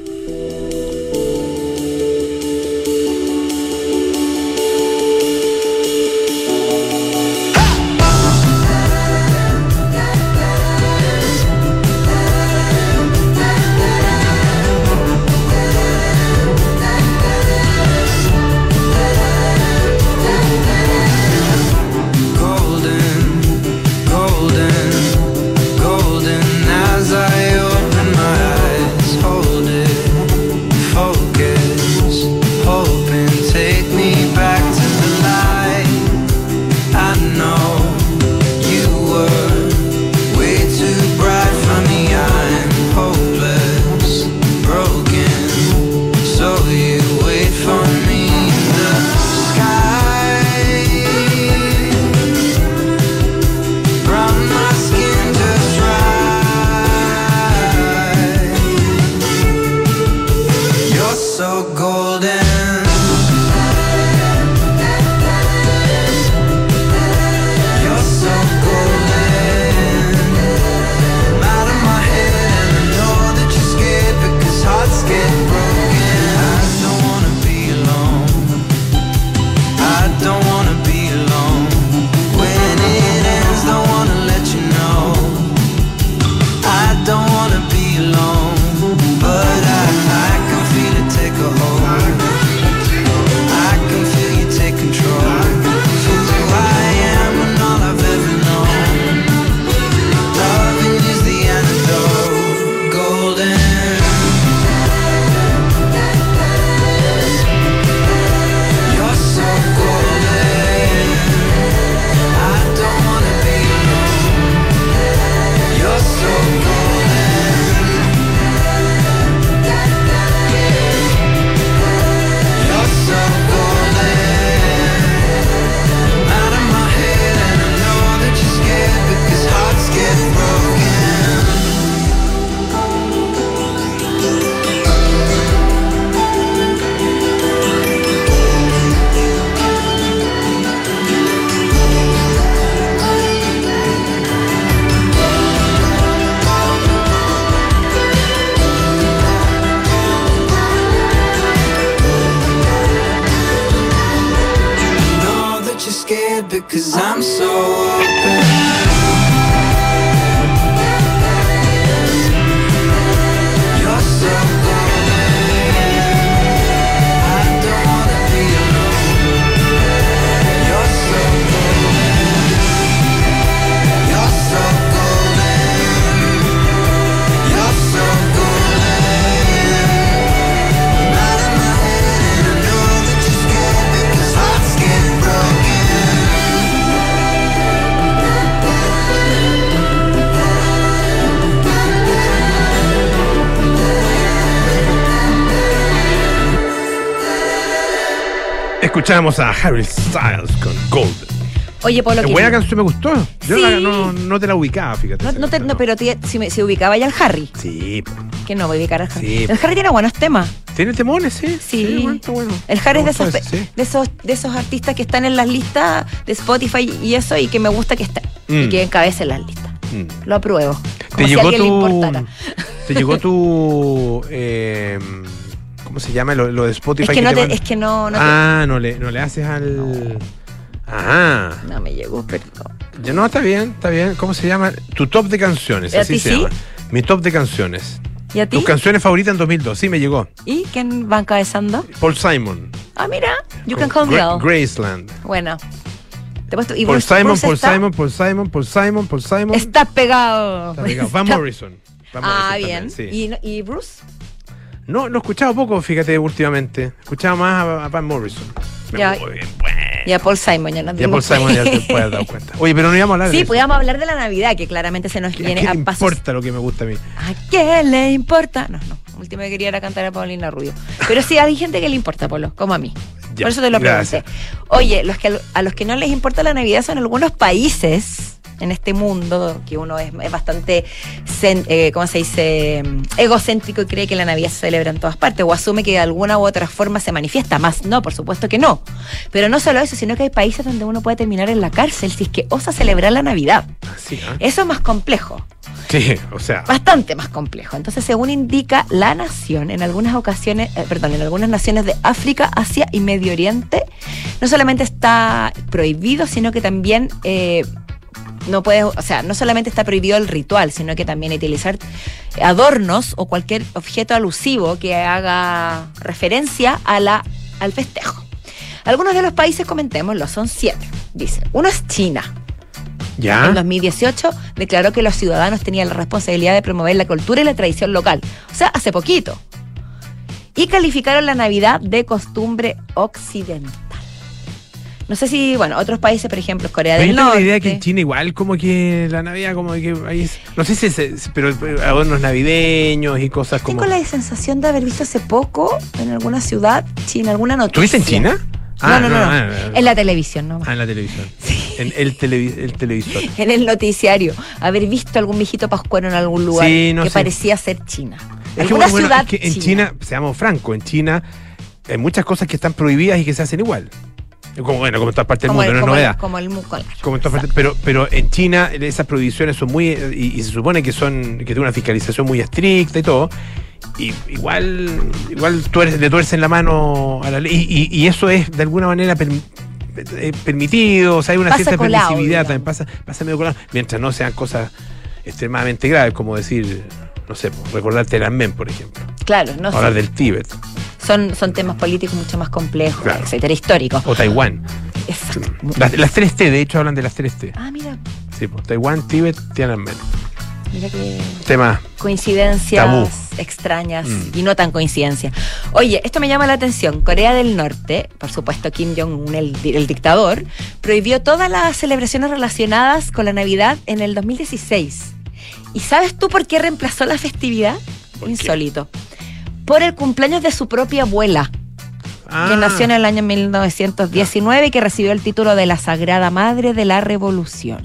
Escuchamos a Harry Styles con Gold. Oye, Polo, Es que- buena canción, me gustó. Yo Sí. la- no, no te la ubicaba, fíjate. No, no te- no, pero te- si, me, si ubicaba ya al Harry, Sí, que no voy a ubicar al Harry. Sí. El Harry tiene buenos temas. ¿Tiene temones, sí? Sí. bueno, está bueno. El Harry es de esos, sí. de, esos, de esos artistas que están en las listas de Spotify y eso, y que me gusta que estén. Y Mm. que encabecen las listas. Mm. Lo apruebo. Como ¿Te si a llegó le tu. importara. ¿Te llegó tu. eh, ¿Cómo se llama? Lo, lo de Spotify. Es que, no te es que no, no, te- ah, no le, no le haces al. Ajá. no me llegó, perdón. Ya no, está bien, está bien. ¿Cómo se llama? Tu top de canciones, ¿A así se sí? llama. Mi top de canciones. ¿Y a ti? Tus canciones favoritas en 2002. Sí, me llegó. ¿Y quién va encabezando? Paul Simon. Ah, mira, You con Can Call Me Gra-. Graceland. Bueno. Te puesto- y Paul Bruce- Simon, Bruce Paul está- Simon, Paul Simon, Paul Simon, Paul Simon. Está pegado. Está pegado. Van Está- Morrison. Van Ah, Morrison bien. también, sí. ¿Y, ¿Y Bruce? No, lo he escuchado poco, fíjate, últimamente. Escuchaba más a, a Van Morrison. Me Ya. muy bien, bueno. Y a Paul Simon, ya nos Ya Paul dimos Simon ya te puedes dado cuenta. Oye, pero no íbamos a hablar de Sí, eso. podíamos hablar de la Navidad, que claramente se nos ¿A viene a le pasos. importa lo que me gusta a mí? ¿A qué le importa? No, no. Último que quería era cantar a Paulina Rubio. Pero sí, hay gente que le importa, Polo, como a mí. Ya, Por eso te lo gracias. pregunté. Oye, los que, a los que no les importa la Navidad son algunos países en este mundo que uno es, es bastante, eh, ¿cómo se dice? Mm, Egocéntrico y cree que la Navidad se celebra en todas partes o asume que de alguna u otra forma se manifiesta. Más no, por supuesto que no. Pero no solo eso, sino que hay países donde uno puede terminar en la cárcel si es que osa celebrar la Navidad. ¿ah? Eso es más complejo Sí, o sea. bastante más complejo. Entonces, según indica la nación, en algunas ocasiones, eh, perdón, en algunas naciones de África, Asia y Medio Oriente, no solamente está prohibido, sino que también eh, no puedes, o sea, no solamente está prohibido el ritual, sino que también utilizar adornos o cualquier objeto alusivo que haga referencia a la, al festejo. Algunos de los países, comentémoslo, son siete. Dice, uno es China. ¿Ya? En 2018 declaró que los ciudadanos tenían la responsabilidad de promover la cultura y la tradición local. O sea, hace poquito. Y calificaron la Navidad de costumbre occidental. No sé si, bueno, otros países, por ejemplo, Corea Pero del yo tengo la idea que en China igual como que la Navidad como que ahí es- no sé si es, pero adornos navideños y cosas como Tengo la sensación de haber visto hace poco en alguna ciudad, China, alguna noticia. ¿Estuviste en China? No, no, no, no. ah, ah, En la televisión, no ah, en la televisión. En el, televi- el televisor. En el noticiario. Haber visto algún viejito pascuero en algún lugar Sí, no que sé. parecía ser China. Es que bueno, ciudad es que en china. China, seamos francos, en China hay muchas cosas que están prohibidas y que se hacen igual. Como bueno, como en todas partes del mundo, el, no es el, novedad. como el mucolar. Como en todas partes, pero, pero en China esas prohibiciones son muy. Y, y se supone que son que tienen una fiscalización muy estricta y todo. Y igual igual tuer- le tuercen la mano a la ley. Y, y- eso es de alguna manera per- eh, permitido. O sea, hay una Pasa cierta colado, permisividad digamos. también. Pasa, pasa medio colado. Mientras no sean cosas extremadamente graves, como decir, no sé, recordar Tiananmen, por ejemplo. Claro, no Hablar sé. del Tíbet. Son, son temas políticos mucho más complejos, Claro. etcétera, históricos. O Taiwán. Exacto. Las, las 3T, de hecho, hablan de las 3T. Ah, mira, Sí, pues, Taiwán, Tíbet, Tiananmen. mira que Tema. coincidencias Tabú. extrañas Mm. y no tan coincidencias. Oye, esto me llama la atención. Corea del Norte, por supuesto Kim Jong-un, el, el dictador, prohibió todas las celebraciones relacionadas con la Navidad en el 2016. ¿Y sabes tú por qué reemplazó la festividad? ¿Por qué? Por el cumpleaños de su propia abuela. Ah. que nació en el año 1919 y que recibió el título de la Sagrada Madre de la Revolución.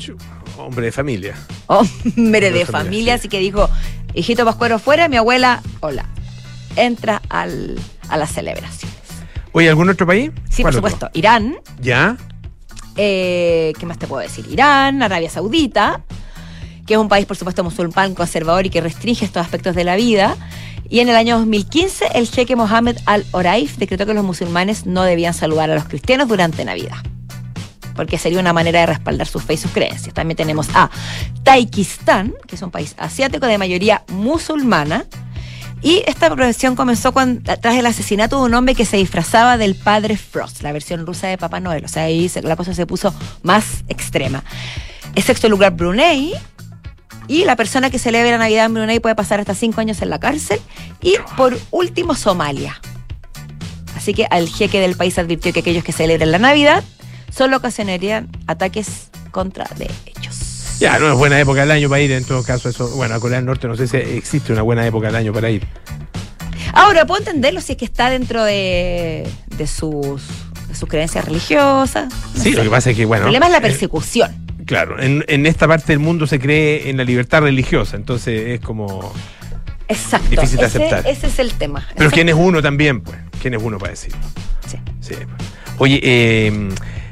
Hombre de familia. Hombre de De familia, familia, sí. así que dijo, hijito Pascuero fuera, mi abuela, hola. Entra al, a las celebraciones. Oye, ¿algún otro país? Sí, por supuesto. Irán, ¿Ya? eh, ¿qué más te puedo decir? Irán, Arabia Saudita, que es un país, por supuesto, musulmán, conservador y que restringe estos aspectos de la vida. Y en el año 2015, el jeque Mohammed al-Oraif decretó que los musulmanes no debían saludar a los cristianos durante Navidad. Porque sería una manera de respaldar su fe y sus creencias. También tenemos a Taikistán, que es un país asiático de mayoría musulmana. Y esta prohibición comenzó cuando, tras el asesinato de un hombre que se disfrazaba del padre Frost, la versión rusa de Papá Noel. O sea, ahí se- la cosa se puso más extrema. En sexto lugar, Brunei. Y la persona que celebra Navidad en Brunei puede pasar hasta cinco años en la cárcel. Y por último, Somalia. Así que al jeque del país advirtió que aquellos que celebren la Navidad solo ocasionarían ataques contra de ellos. Ya, no es buena época del año para ir, en todo caso, eso. Bueno, a Corea del Norte no sé si existe una buena época del año para ir. Ahora, puedo entenderlo si es que está dentro de, de sus de sus creencias religiosas. no Sí, sé. lo que pasa es que, bueno. El problema es la eh, persecución. Claro, en, en esta parte del mundo se cree en la libertad religiosa, entonces es como... Exacto. difícil de ese, aceptar. ese es el tema. Pero Exacto. ¿quién es uno también, pues? ¿Quién es uno para decir? Sí. Sí. pues. Oye, eh,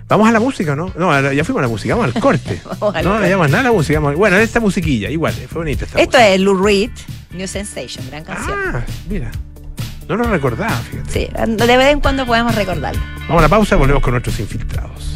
vamos a la música, ¿no? No, ya fuimos a la música, vamos al corte. Vamos al no, corte. no llamas nada a la música. vamos- Bueno, esta musiquilla, igual, fue bonita esta Esto música. es Lou Reed, New Sensation, gran canción. Ah, mira. No lo recordaba, fíjate. Sí, de vez en cuando podemos recordarlo. Vamos a la pausa y volvemos con nuestros infiltrados.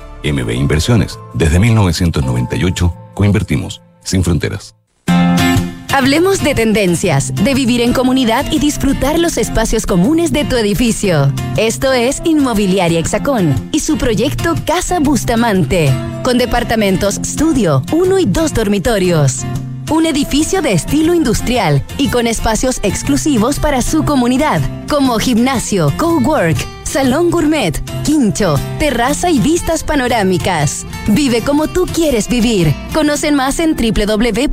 MB Inversiones, desde 1998, coinvertimos sin fronteras. Hablemos de tendencias, de vivir en comunidad y disfrutar los espacios comunes de tu edificio. Esto es Inmobiliaria Hexacón y su proyecto Casa Bustamante, con departamentos estudio, uno y dos dormitorios. Un edificio de estilo industrial y con espacios exclusivos para su comunidad, como gimnasio, cowork, salón gourmet, quincho, terraza y vistas panorámicas. Vive como tú quieres vivir. Conocen más en www.exacon.cl.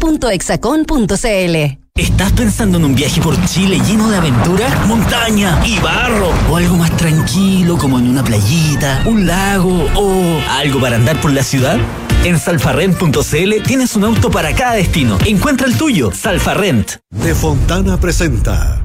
¿Estás pensando en un viaje por Chile lleno de aventura, montaña y barro? ¿O algo más tranquilo como en una playita, un lago o algo para andar por la ciudad? En salfarrent.cl tienes un auto para cada destino. Encuentra el tuyo, Salfarrent. De Fontana presenta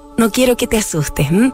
no quiero que te asustes. ¿m?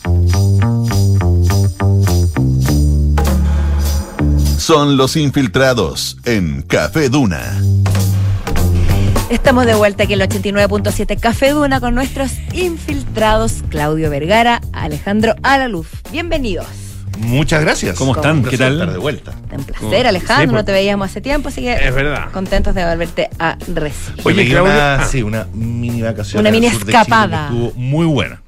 Son los infiltrados en Café Duna. Estamos de vuelta aquí en el 89.7 Café Duna con nuestros infiltrados Claudio Vergara, Alejandro Alaluz. Bienvenidos. Muchas gracias. ¿Cómo están? Un ¿Qué placer tal? estar de vuelta. Un placer, Alejandro. Sí, por- No te veíamos hace tiempo, así que Es verdad. contentos de volverte a recibir. Oye, Claudio, una, ah. sí, una mini vacación. Una mini Chile escapada. estuvo muy buena.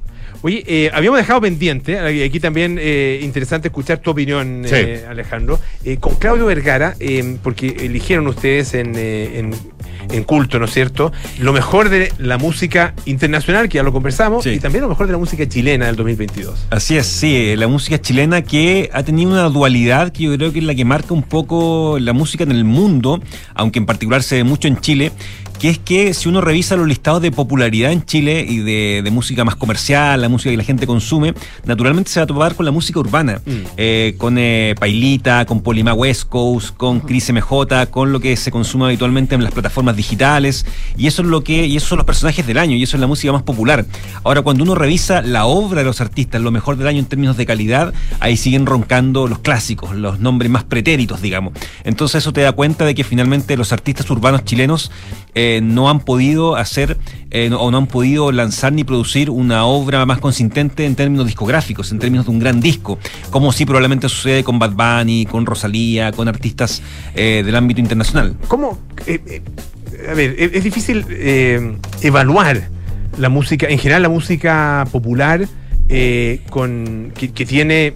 Oye, eh, habíamos dejado pendiente, aquí también eh, interesante escuchar tu opinión, Sí. eh, Alejandro, eh, con Claudio Vergara, eh, porque eligieron ustedes en, eh, en, en culto, ¿no es cierto? Lo mejor de la música internacional, que ya lo conversamos, Sí. y también lo mejor de la música chilena del 2022. Así es, sí, eh, la música chilena que ha tenido una dualidad que yo creo que es la que marca un poco la música en el mundo, aunque en particular se ve mucho en Chile, que es que si uno revisa los listados de popularidad en Chile y de, de música más comercial, la música que la gente consume, naturalmente se va a topar con la música urbana, eh, con eh, Pailita, con Polima West Coast, con Cris MJ, con lo que se consume habitualmente en las plataformas digitales, y eso es lo que, y esos son los personajes del año, y eso es la música más popular. Ahora, cuando uno revisa la obra de los artistas, lo mejor del año en términos de calidad, ahí siguen roncando los clásicos, los nombres más pretéritos, digamos. Entonces eso te da cuenta de que finalmente los artistas urbanos chilenos eh, no han podido hacer eh, o no han podido lanzar ni producir una obra más consistente en términos discográficos, en términos de un gran disco, como sí probablemente sucede con Bad Bunny, con Rosalía, con artistas eh, del ámbito internacional. ¿Cómo? eh, a ver, es, difícil evaluar la música, en general la música popular. con, que, tiene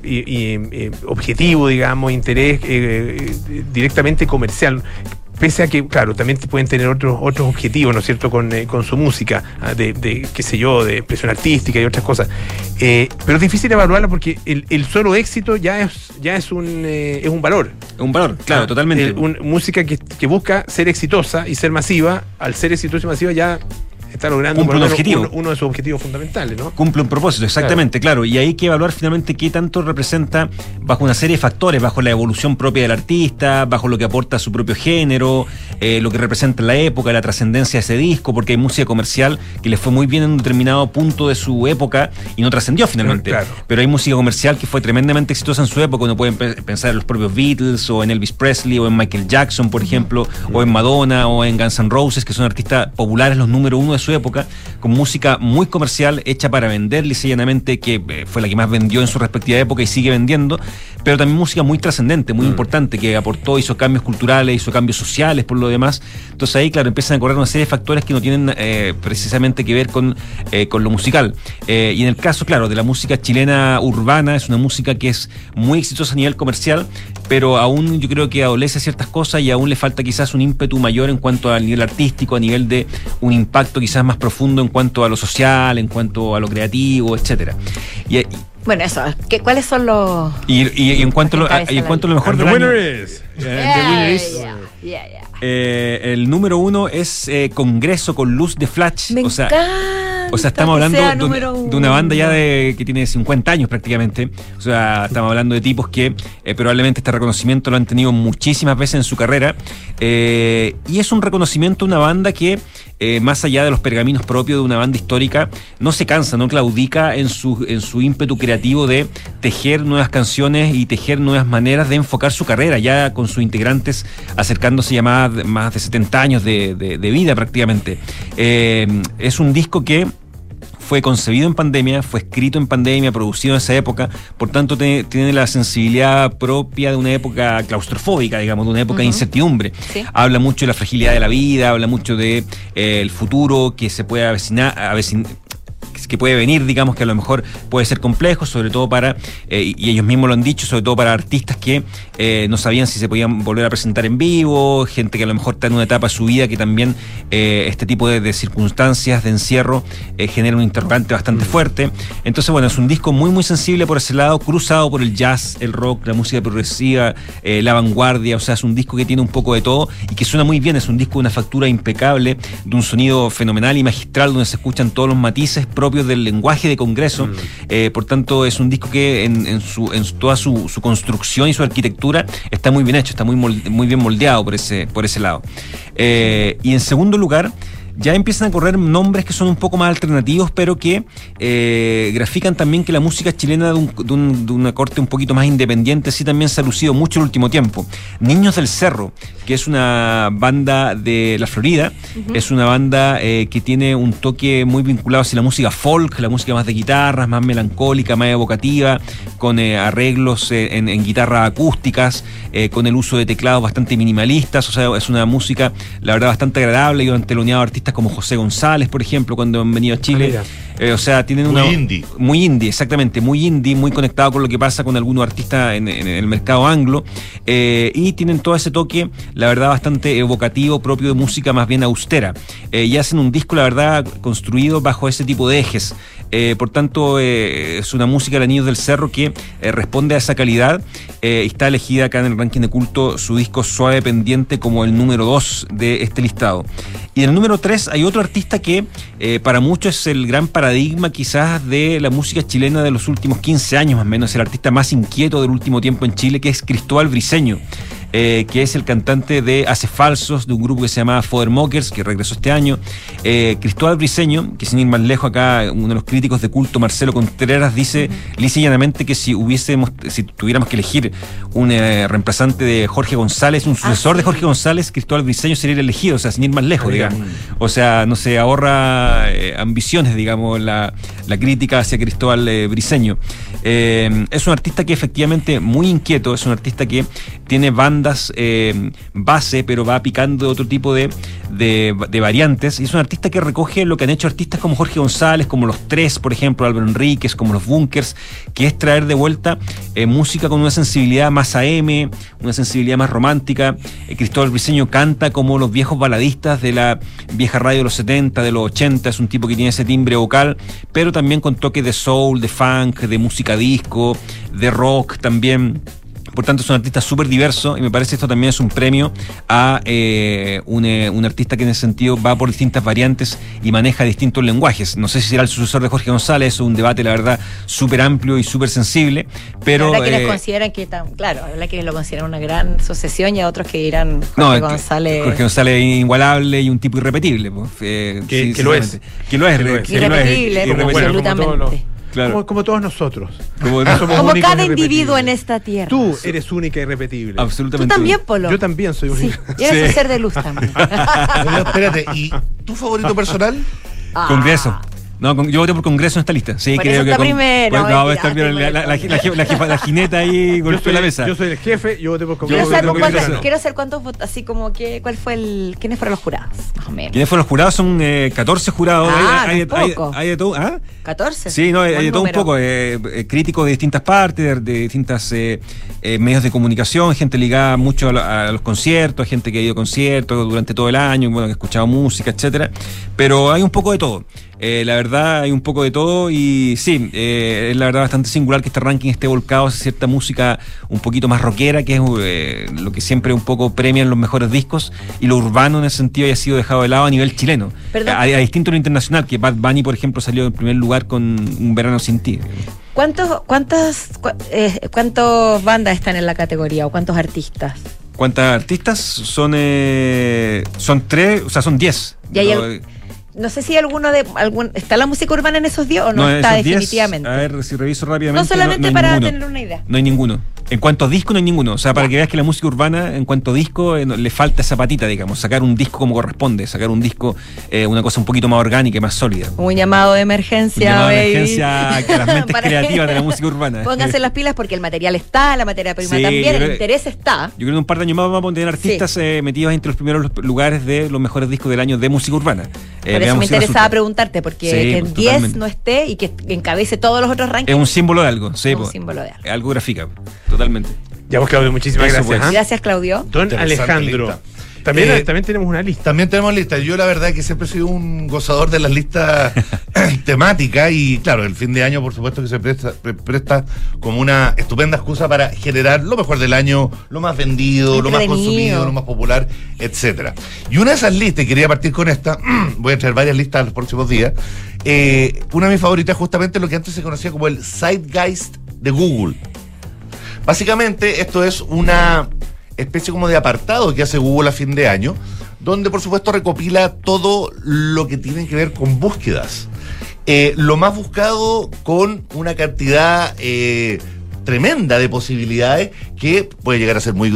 objetivo, digamos, interés directamente comercial. Pese a que, claro, también pueden tener otros otros objetivos, ¿no es cierto?, con, eh, con su música, ah, de, de, qué sé yo, de expresión artística y otras cosas. Eh, pero es difícil evaluarla porque el, el solo éxito ya es, ya es, un, eh, es un valor. Un valor, claro, Ah, totalmente. eh, un- música que, que busca ser exitosa y ser masiva, al ser exitosa y masiva ya está logrando Cumple un objetivo. Uno, uno de sus objetivos fundamentales, ¿no? Cumple un propósito, exactamente, claro. Y hay que evaluar finalmente qué tanto representa bajo una serie de factores, bajo la evolución propia del artista, bajo lo que aporta su propio género, eh, lo que representa en la época, la trascendencia de ese disco, porque hay música comercial que le fue muy bien en un determinado punto de su época y no trascendió finalmente. Claro. Pero hay música comercial que fue tremendamente exitosa en su época. Uno puede pe- pensar en los propios Beatles, o en Elvis Presley, o en Michael Jackson, por ejemplo, o en Madonna, o en Guns N' Roses, que son artistas populares, los número uno de su época, con música muy comercial, hecha para vender llanamente, que eh, fue la que más vendió en su respectiva época y sigue vendiendo, pero también música muy trascendente, muy importante, que aportó, hizo cambios culturales, hizo cambios sociales por lo demás. Entonces ahí, claro, empiezan a correr una serie de factores que no tienen eh, precisamente que ver con, eh, con lo musical. Eh, y en el caso, claro, de la música chilena urbana, es una música que es muy exitosa a nivel comercial, pero aún yo creo que adolece ciertas cosas y aún le falta quizás un ímpetu mayor en cuanto al nivel artístico, a nivel de un impacto quizás más profundo en cuanto a lo social, en cuanto a lo creativo, etcétera. Y, y- Bueno, eso, ¿qué, ¿cuáles son los. y- y en cuanto lo, en cuanto a lo mejor And the winner is- Yeah, the winner is- yeah, yeah, yeah. Eh, el número uno es eh, Congreso con luz de flash. Me o sea, encanta o sea, estamos hablando sea de, un- número de una banda ya de que tiene 50 años prácticamente. O sea, estamos hablando de tipos que eh, probablemente este reconocimiento lo han tenido muchísimas veces en su carrera. Eh, y es un reconocimiento de una banda que, eh, más allá de los pergaminos propios de una banda histórica, no se cansa, no claudica en su, en su ímpetu creativo de tejer nuevas canciones y tejer nuevas maneras de enfocar su carrera, ya con sus integrantes acercándose ya más, de 70 años de, de- de vida prácticamente. Eh, es un disco que fue concebido en pandemia, fue escrito en pandemia, producido en esa época, por tanto te- tiene la sensibilidad propia de una época claustrofóbica, digamos, de una época de incertidumbre. Sí. Habla mucho de la fragilidad de la vida, habla mucho de eh, el futuro que se puede avecinar, avecin- que puede venir, digamos que a lo mejor puede ser complejo, sobre todo para, eh, y ellos mismos lo han dicho, sobre todo para artistas que eh, no sabían si se podían volver a presentar en vivo, gente que a lo mejor está en una etapa de su vida que también eh, este tipo de, de circunstancias de encierro genera un interrogante bastante fuerte. Entonces, bueno, es un disco muy, muy sensible por ese lado, cruzado por el jazz, el rock, la música progresiva, la vanguardia, o sea, es un disco que tiene un poco de todo y que suena muy bien, es un disco de una factura impecable, de un sonido fenomenal y magistral, donde se escuchan todos los matices propios del lenguaje de Congreso. Eh, por tanto, es un disco que en, en su, en toda su, su construcción y su arquitectura está muy bien hecho, está muy, molde- muy bien moldeado por ese, por ese lado. Eh, y en segundo lugar, ya empiezan a correr nombres que son un poco más alternativos, pero que eh, grafican también que la música chilena de, un- de un- de una corte un poquito más independiente sí también se ha lucido mucho el último tiempo. Niños del Cerro, que es una banda de la Florida, es una banda eh, que tiene un toque muy vinculado hacia la música folk, la música más de guitarras, más melancólica, más evocativa, con eh, arreglos eh, en, en guitarras acústicas, eh, con el uso de teclados bastante minimalistas, o sea, es una música, la verdad, bastante agradable y un teloneado de artistas como José González, por ejemplo, cuando han venido a Chile. mira. Eh, o sea, tienen Muy una. indie. Muy indie, exactamente. Muy indie, muy conectado con lo que pasa con algunos artistas en, en el mercado anglo. eh, y tienen todo ese toque, la verdad, bastante evocativo, propio de música más bien austera. Eh, y hacen un disco, la verdad, construido bajo ese tipo de ejes. Eh, por tanto, eh, es una música de Anillos del Cerro que eh, responde a esa calidad. eh, está elegida acá en el ranking de culto su disco Suave Pendiente como el número 2 de este listado. Y en el número 3 hay otro artista que eh, para muchos es el gran paradigma quizás de la música chilena de los últimos 15 años más o menos, el artista más inquieto del último tiempo en Chile, que es Cristóbal Briseño. Eh, que es el cantante de Hace Falsos, de un grupo que se llama Fodermokers, que regresó este año. Eh, Cristóbal Briseño, que sin ir más lejos acá, uno de los críticos de culto, Marcelo Contreras, dice lisa y llanamente que si hubiésemos, si tuviéramos que elegir un eh, reemplazante de Jorge González, un sucesor de Jorge González, Cristóbal Briseño sería el elegido, o sea, sin ir más lejos, digamos. O sea, no se ahorra ambiciones, digamos, la, la crítica hacia Cristóbal Briseño. Es un artista que efectivamente muy inquieto, es un artista que tiene bandas eh, base, pero va picando otro tipo de, de, de variantes. Y es un artista que recoge lo que han hecho artistas como Jorge González, como Los Tres, por ejemplo, Álvaro Enríquez, como Los Bunkers, que es traer de vuelta eh, música con una sensibilidad más AM, una sensibilidad más romántica. Eh, Cristóbal Briseño canta como los viejos baladistas de la vieja radio de los 70, de los 80, es un tipo que tiene ese timbre vocal, pero también con toques de soul, de funk, de música disco, de rock también. Por tanto, es un artista súper diverso y me parece esto también es un premio a eh, un, eh, un artista que en ese sentido va por distintas variantes y maneja distintos lenguajes. No sé si será el sucesor de Jorge González, es un debate, la verdad, súper amplio y súper sensible, pero... habrá quienes eh, consideran que tan, claro, habrá quienes lo consideran una gran sucesión y a otros que dirán Jorge No, es que González. Jorge González es inigualable y un tipo irrepetible. pues, eh, Que- sí, que lo es. sinceramente. Que lo es. Que lo es. que lo es, Irrepetible, irrepetible. absolutamente. Claro. Como, como todos nosotros. Como- No somos Como únicos cada e individuo en esta tierra. Tú eres única e irrepetible. Tú Absolutamente. también, Polo. Yo también soy Sí, única. y eres Sí. un ser de luz también. Espérate, ¿y tu favorito personal? Congreso. No, con- yo voté por Congreso en esta lista. Sí, Por creo eso que está con- primero, pues, no, mentira, va a estar bien, la, la, la, la, la jefa- la jineta ahí golpeó la mesa. yo soy el jefe, yo voté por Quiero Congreso. saber, voté por cuántos, quiero saber cuántos votos, así como que, cuál fue el, quiénes fueron los jurados, más o menos. ¿Quiénes fueron los jurados? Son eh, 14 jurados. Ah, hay, hay- hay- hay de todo. ¿Ah? 14. Sí, no, de todo un poco. eh, eh, críticos de distintas partes, de, de distintas eh, eh, medios de comunicación, gente ligada mucho a, a los conciertos, gente que ha ido a conciertos durante todo el año, bueno, que ha escuchado música, etcétera. Pero hay un poco de todo. Eh, la verdad, hay un poco de todo y sí, eh, es la verdad bastante singular que este ranking esté volcado hacia cierta música un poquito más rockera, que es eh, lo que siempre un poco premian los mejores discos, y lo urbano en ese sentido haya sido dejado de lado a nivel chileno. A, a distinto de lo internacional, que Bad Bunny, por ejemplo, salió en primer lugar con Un Verano Sin Ti. ¿Cuántos, cuántas, cua- eh, ¿Cuántas bandas están en la categoría o cuántos artistas? ¿Cuántas artistas? Son eh, son tres, o sea, son diez. Y hay eh, No sé si alguno de algún está la música urbana en esos 10 o no, está diez, definitivamente. a ver si reviso rápidamente. no solamente para ninguno. tener una idea. No hay ninguno. En cuanto a disco, no hay ninguno. O sea, para que veas que la música urbana, en cuanto a disco, eh, no- le falta esa patita, digamos. Sacar un disco como corresponde. Sacar un disco, eh, una cosa un poquito más orgánica y más sólida. Un llamado de Un emergencia, llamado de baby. emergencia a las mentes Para creativas de la música urbana. Pónganse las pilas porque el material está, la materia prima Sí, también, el interés está. Yo creo que en un par de años más vamos a tener artistas eh, metidos entre los primeros lugares de los mejores discos del año de música urbana. Eh, Por eso veamos me si interesaba resulta. preguntarte, porque Sí, que pues, en 10 totalmente. no esté y que encabece todos los otros rankings. Es un símbolo de algo, sí, Es un po. símbolo de algo. Algo grafica, totalmente. Ya vos, Claudio, muchísimas Eso, gracias. Gracias, Claudio. Don Interesante Alejandro. lista. También, Eh, también tenemos una lista. También tenemos listas. Yo la verdad que siempre he sido un gozador de las listas temáticas y claro, el fin de año por supuesto que se presta, pre- presta como una estupenda excusa para generar lo mejor del año, lo más vendido, lo más Entretenido. consumido, lo más popular, etcétera. Y una de esas listas, y quería partir con esta, voy a traer varias listas los próximos días, eh, una de mis favoritas es justamente lo que antes se conocía como el Zeitgeist de Google. Básicamente, esto es una especie como de apartado que hace Google a fin de año, donde por supuesto recopila todo lo que tiene que ver con búsquedas. Eh, lo más buscado con una cantidad eh, tremenda de posibilidades que puede llegar a ser muy,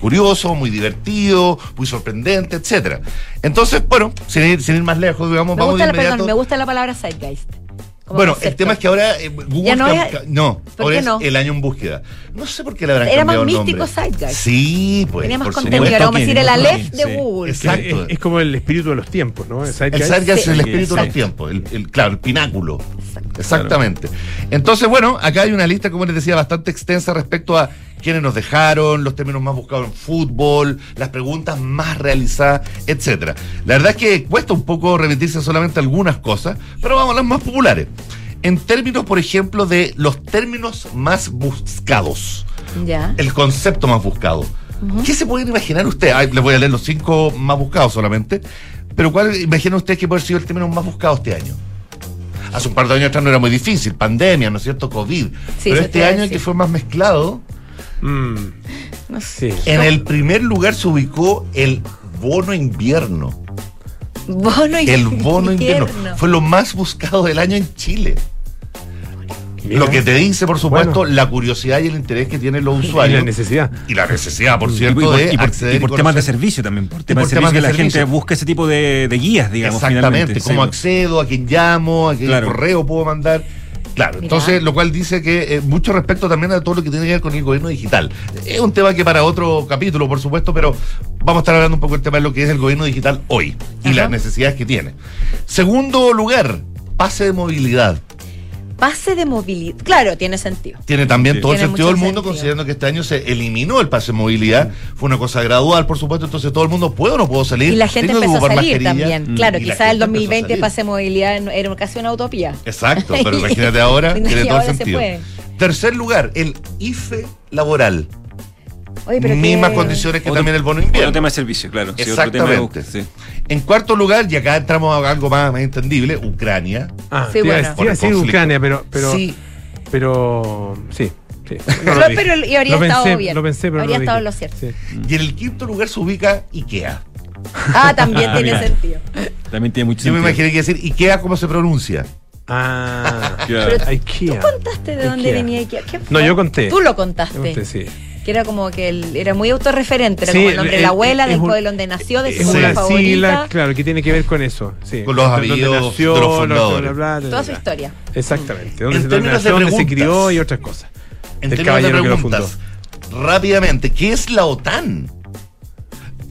curioso, muy divertido, muy sorprendente, etcétera. Entonces, bueno, sin ir, sin ir más lejos, digamos, Me vamos gusta, de la, perdón, me gusta la palabra zeitgeist. Como Bueno, el tema es que ahora eh, Google Ya no es- no, ¿Por ahora qué es no? el año en búsqueda. No sé por qué le habrán Era más cambiado el místico. Zeitgeist. Sí, pues. Tenía más contenido, como decir el Aleph de sí. Google. Exacto. Es, es como el espíritu de los tiempos, ¿no? El Zeitgeist. Zeitgeist es el Sí, espíritu de los sí. tiempos, el, el- claro, el pináculo. Exactamente. Entonces, bueno, acá hay una lista, como les decía, bastante extensa respecto a quiénes nos dejaron, los términos más buscados en fútbol, las preguntas más realizadas, etcétera. La verdad es que cuesta un poco remitirse solamente a algunas cosas, pero vamos a las más populares. En términos, por ejemplo, de los términos más buscados, Ya. el concepto más buscado. ¿Qué se pueden imaginar ustedes? Les voy a leer los cinco más buscados solamente. Pero ¿cuál imaginan ustedes que puede haber sido el término más buscado este año? Hace un par de años atrás no era muy difícil, pandemia, ¿no es cierto? COVID. Pero este año que fue más mezclado, Mm, No sé. sí. en el primer lugar se ubicó el bono invierno. Bono y El bono invierno. Fue lo más buscado del año en Chile. Mira. Lo que te dice, por supuesto, Bueno. la curiosidad y el interés que tienen los Y usuarios. la necesidad. Y la necesidad, por Y cierto, por, de y por- acceder y por y temas de servicio también. Por Y temas por de temas servicio que de la gente busca ese tipo de, de guías, digamos, Exactamente, finalmente. cómo Sí. accedo, a quién llamo, a qué Claro. correo puedo mandar. Claro, Mirá. entonces lo cual dice que eh, mucho respecto también a todo lo que tiene que ver con el gobierno digital. Es un tema que para otro capítulo, por supuesto, pero vamos a estar hablando un poco del tema de lo que es el gobierno digital hoy y Ajá. las necesidades que tiene. Segundo lugar, pase de movilidad. Pase de movilidad. Claro, tiene sentido. Tiene también Sí. todo el Tiene sentido del mundo, sentido. considerando que este año se eliminó el pase de movilidad. Fue una cosa gradual, por supuesto, entonces todo el mundo puede o no puedo salir. Y la gente empezó a ocupar salir mascarilla. también. Mm. Claro, quizás el empezó a 2020 salir. pase de movilidad era casi una utopía. Exacto, pero imagínate ahora, tiene todo el sentido. Tercer lugar, el IFE laboral. Oye, pero Mismas qué- condiciones que Otro- también el bono Otro invierno. tema de servicio, claro. Sí, otro tema Exactamente. sí. En cuarto lugar, y acá entramos a algo más, más entendible, Ucrania. Ah, Sí, bueno. el Ucrania, pero, pero, sí, pero, sí. sí. No Pero, lo dije. pero y habría Lo estado pensé, bien. Lo pensé, pero habría no lo estado en lo cierto. Sí. y en el quinto lugar se ubica IKEA. Ah, también Ah, tiene mira. sentido. También tiene mucho Yo me sentido. imaginé que decir IKEA, ¿cómo se pronuncia? Ah, Claro. Pero IKEA. ¿Tú contaste de dónde Ikea. venía Ikea? ¿Qué No, fue? yo conté. Tú lo Yo contaste. conté, sí. Que era como que él era muy autorreferente, era Sí, como el nombre de el- la abuela, del un- pueblo donde nació, de su Es Sí. una favorita. sigla, claro, que tiene que ver con eso. Sí. Con los nació, de los lo- fundadores. bla, bla, bla, Toda su historia. Exactamente. Donde En se términos de nació, donde se preguntas. crió y otras cosas. En Del términos de caballero que lo preguntas, rápidamente, ¿qué es la OTAN?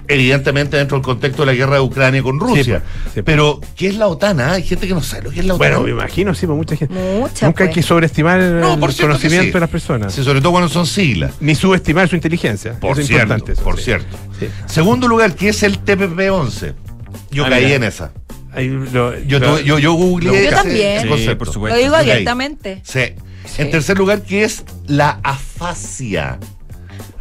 Evidentemente dentro del contexto de la guerra de Ucrania con Rusia. pues, sí, pues. Pero, ¿qué es la OTAN? ah? Hay gente que no sabe lo que es la OTAN. Bueno, me imagino, sí, pues mucha gente. Mucha, Nunca hay que sobreestimar No, por el conocimiento sí. de las personas. Sí, sobre todo cuando son siglas. Ni subestimar su inteligencia. Por es cierto, importante. eso, por sí. cierto. Sí. Segundo lugar, ¿qué es el TPP-11? Yo Ah, caí mira. en esa. Ahí lo- Yo, lo- yo, yo googleé Yo también. por Lo supuesto. digo Ok. abiertamente. Sí. En tercer lugar, ¿qué es la afasia?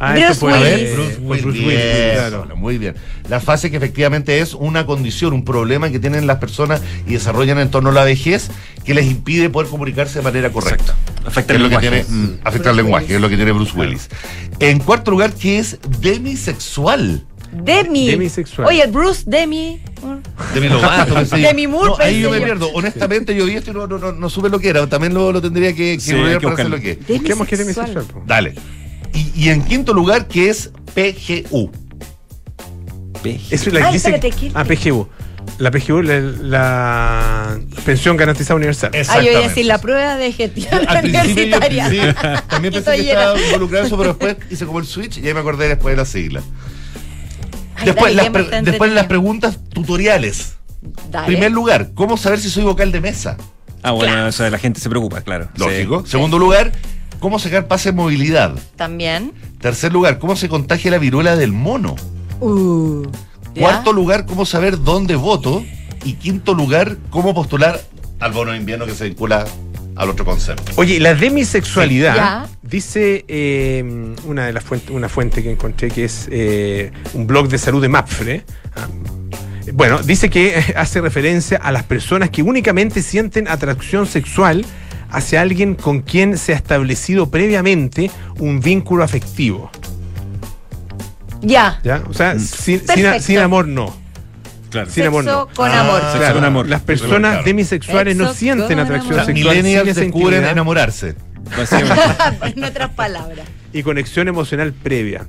Ah, Bruce fue, Willis. eh, Bruce Willis, Bruce Willis, claro. muy bien. La fase que efectivamente es una condición, un problema que tienen las personas y desarrollan en torno a la vejez que les impide poder comunicarse de manera correcta. Afecta Que el es lo que lenguaje. tiene, Mm. afecta Bruce al lenguaje, Willis. que es lo que tiene Bruce Willis. En cuarto lugar, ¿qué es demisexual? Demi. Demisexual. Oye, Bruce Demi. Demi Lovato. Demi Moore, No, ahí yo me pierdo. Honestamente, yo vi esto y no, no, no, no supe lo que era. También lo, lo tendría que, que Sí, que para buscarlo. lo que es. Busquemos que es Demisexual. Dale. Y, y en quinto lugar, ¿qué es PGU? Eso es la Ay, dice. Ah, PGU. La PGU, la, la pensión garantizada universal. Ah, yo iba a decir la prueba de gestión Al yo- universitaria. sí, también pensé que estaba involucrado en eso, pero después hice como el switch y ahí me acordé después de la sigla. Ay, Después, dale, las, que pre- está después las entretenido. preguntas tutoriales. Dale. Primer lugar, ¿cómo saber si soy vocal de mesa? Ah, bueno, o sea, la gente se preocupa, claro. Lógico. Segundo lugar, ¿cómo sacar pase de movilidad? También. Tercer lugar, ¿cómo se contagia la viruela del mono? Uh. Cuarto lugar, ¿cómo saber dónde voto? Y quinto lugar, ¿cómo postular al bono de invierno que se vincula al otro concepto? Oye, la demisexualidad, Ya. dice eh, una de las fuentes, una fuente que encontré que es eh, un blog de salud de Mapfre. ah, Bueno, dice que hace referencia a las personas que únicamente sienten atracción sexual hacia alguien con quien se ha establecido previamente un vínculo afectivo. Ya. ¿Ya? O sea, sin, sin- amor no. Claro. Sin amor no. con Ah, amor. sexo Claro, con amor. Las Claro. personas demisexuales no sienten atracción amor. sexual. millennials descubren enamorarse. En otras palabras. y conexión emocional previa.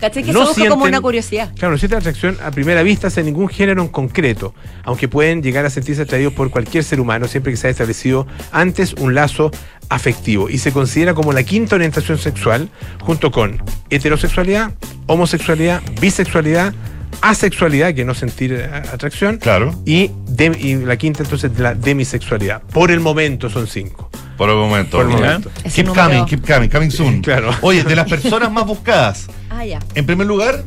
¿Cachai? Que no se busca como sienten- una curiosidad. Claro, no sienten atracción a primera vista hacia ningún género en concreto, aunque pueden llegar a sentirse atraídos por cualquier ser humano siempre que se haya establecido antes un lazo afectivo y se considera como la quinta orientación sexual junto con heterosexualidad, homosexualidad, bisexualidad, asexualidad, que no sentir eh, atracción, Claro. y, la quinta entonces la demisexualidad. Por el momento son cinco. Por el momento. Por el momento. Keep número- coming, keep coming, coming soon. Claro. Oye, de las personas más buscadas, Ah, ya. en primer lugar,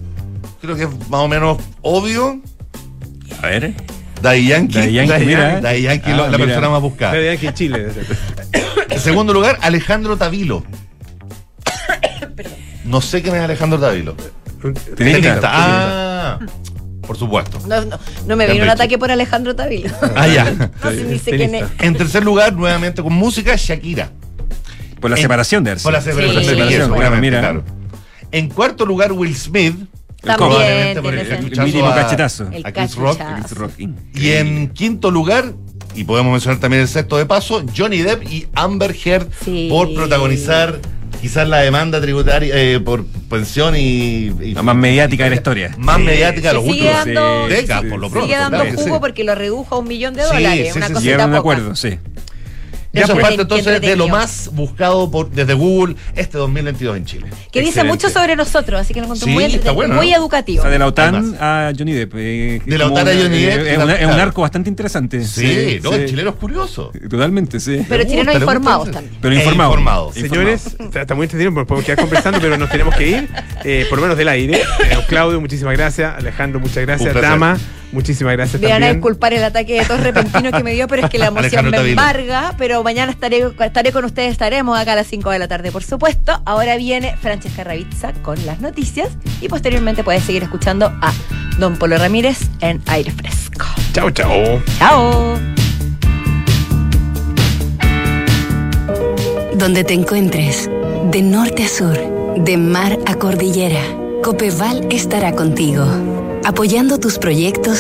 creo que es más o menos obvio, A ver. Daddy Yankee. Daddy Yankee, mira. Daddy Yankee, Ah, la mira. persona más buscada. Aquí en Chile. En segundo lugar, Alejandro Tavilo. No sé quién es Alejandro Tavilo. Tenista, Tenista. tenista. Ah, por supuesto. No, no, no me vino un ataque por Alejandro Tavilo. Ah, ya. No sé ni sé quién es. En tercer lugar, nuevamente con música, Shakira. Por la En- separación de Arce. Por la separación Sí, bueno. Mira. claro. En cuarto lugar, Will Smith. También probablemente por el mínimo cachetazo. A Chris Rock. Chris. Y en quinto lugar, y podemos mencionar también el sexto de paso, Johnny Depp y Amber Heard Sí. por protagonizar quizás la demanda tributaria eh, por pensión y, y- La más mediática de la historia. Más mediática de los últimos dando, Sí, décadas, sí, por lo sí. pronto. sigue dando claro jugo sí. porque lo redujo a un millón de Sí, dólares. sí, una sí, sí. cosita Llegaron a un poca. acuerdo, sí. Es Qué parte entonces de lo más buscado por, desde Google este 2022 en Chile. Que dice mucho sobre nosotros, así que lo encuentro Sí, muy, está bueno, muy ¿no? educativo. O sea, de la OTAN a Johnny Depp. eh, De la OTAN a Johnny eh, Depp, Es, una- es un arco bastante interesante. Sí, no, el sí. chileno es curioso. Totalmente, sí. Pero Le chilenos informados también. Pero E informado. informados. Señores, está, muy porque podemos quedar conversando, pero nos tenemos que ir, eh, por lo menos del aire. Eh, Claudio, muchísimas gracias. Alejandro, muchas gracias. Dama, muchísimas gracias Me van a disculpar el ataque de tos repentino que me dio, pero es que la emoción me embarga. Pero mañana estaré, estaré con ustedes, estaremos acá a las 5 de la tarde, por supuesto. Ahora viene Francesca Ravizza con las noticias y posteriormente puedes seguir escuchando a Don Polo Ramírez en Aire Fresco. Chao, chao. Chao. Donde te encuentres, de norte a sur, de mar a cordillera, Copeval estará contigo, apoyando tus proyectos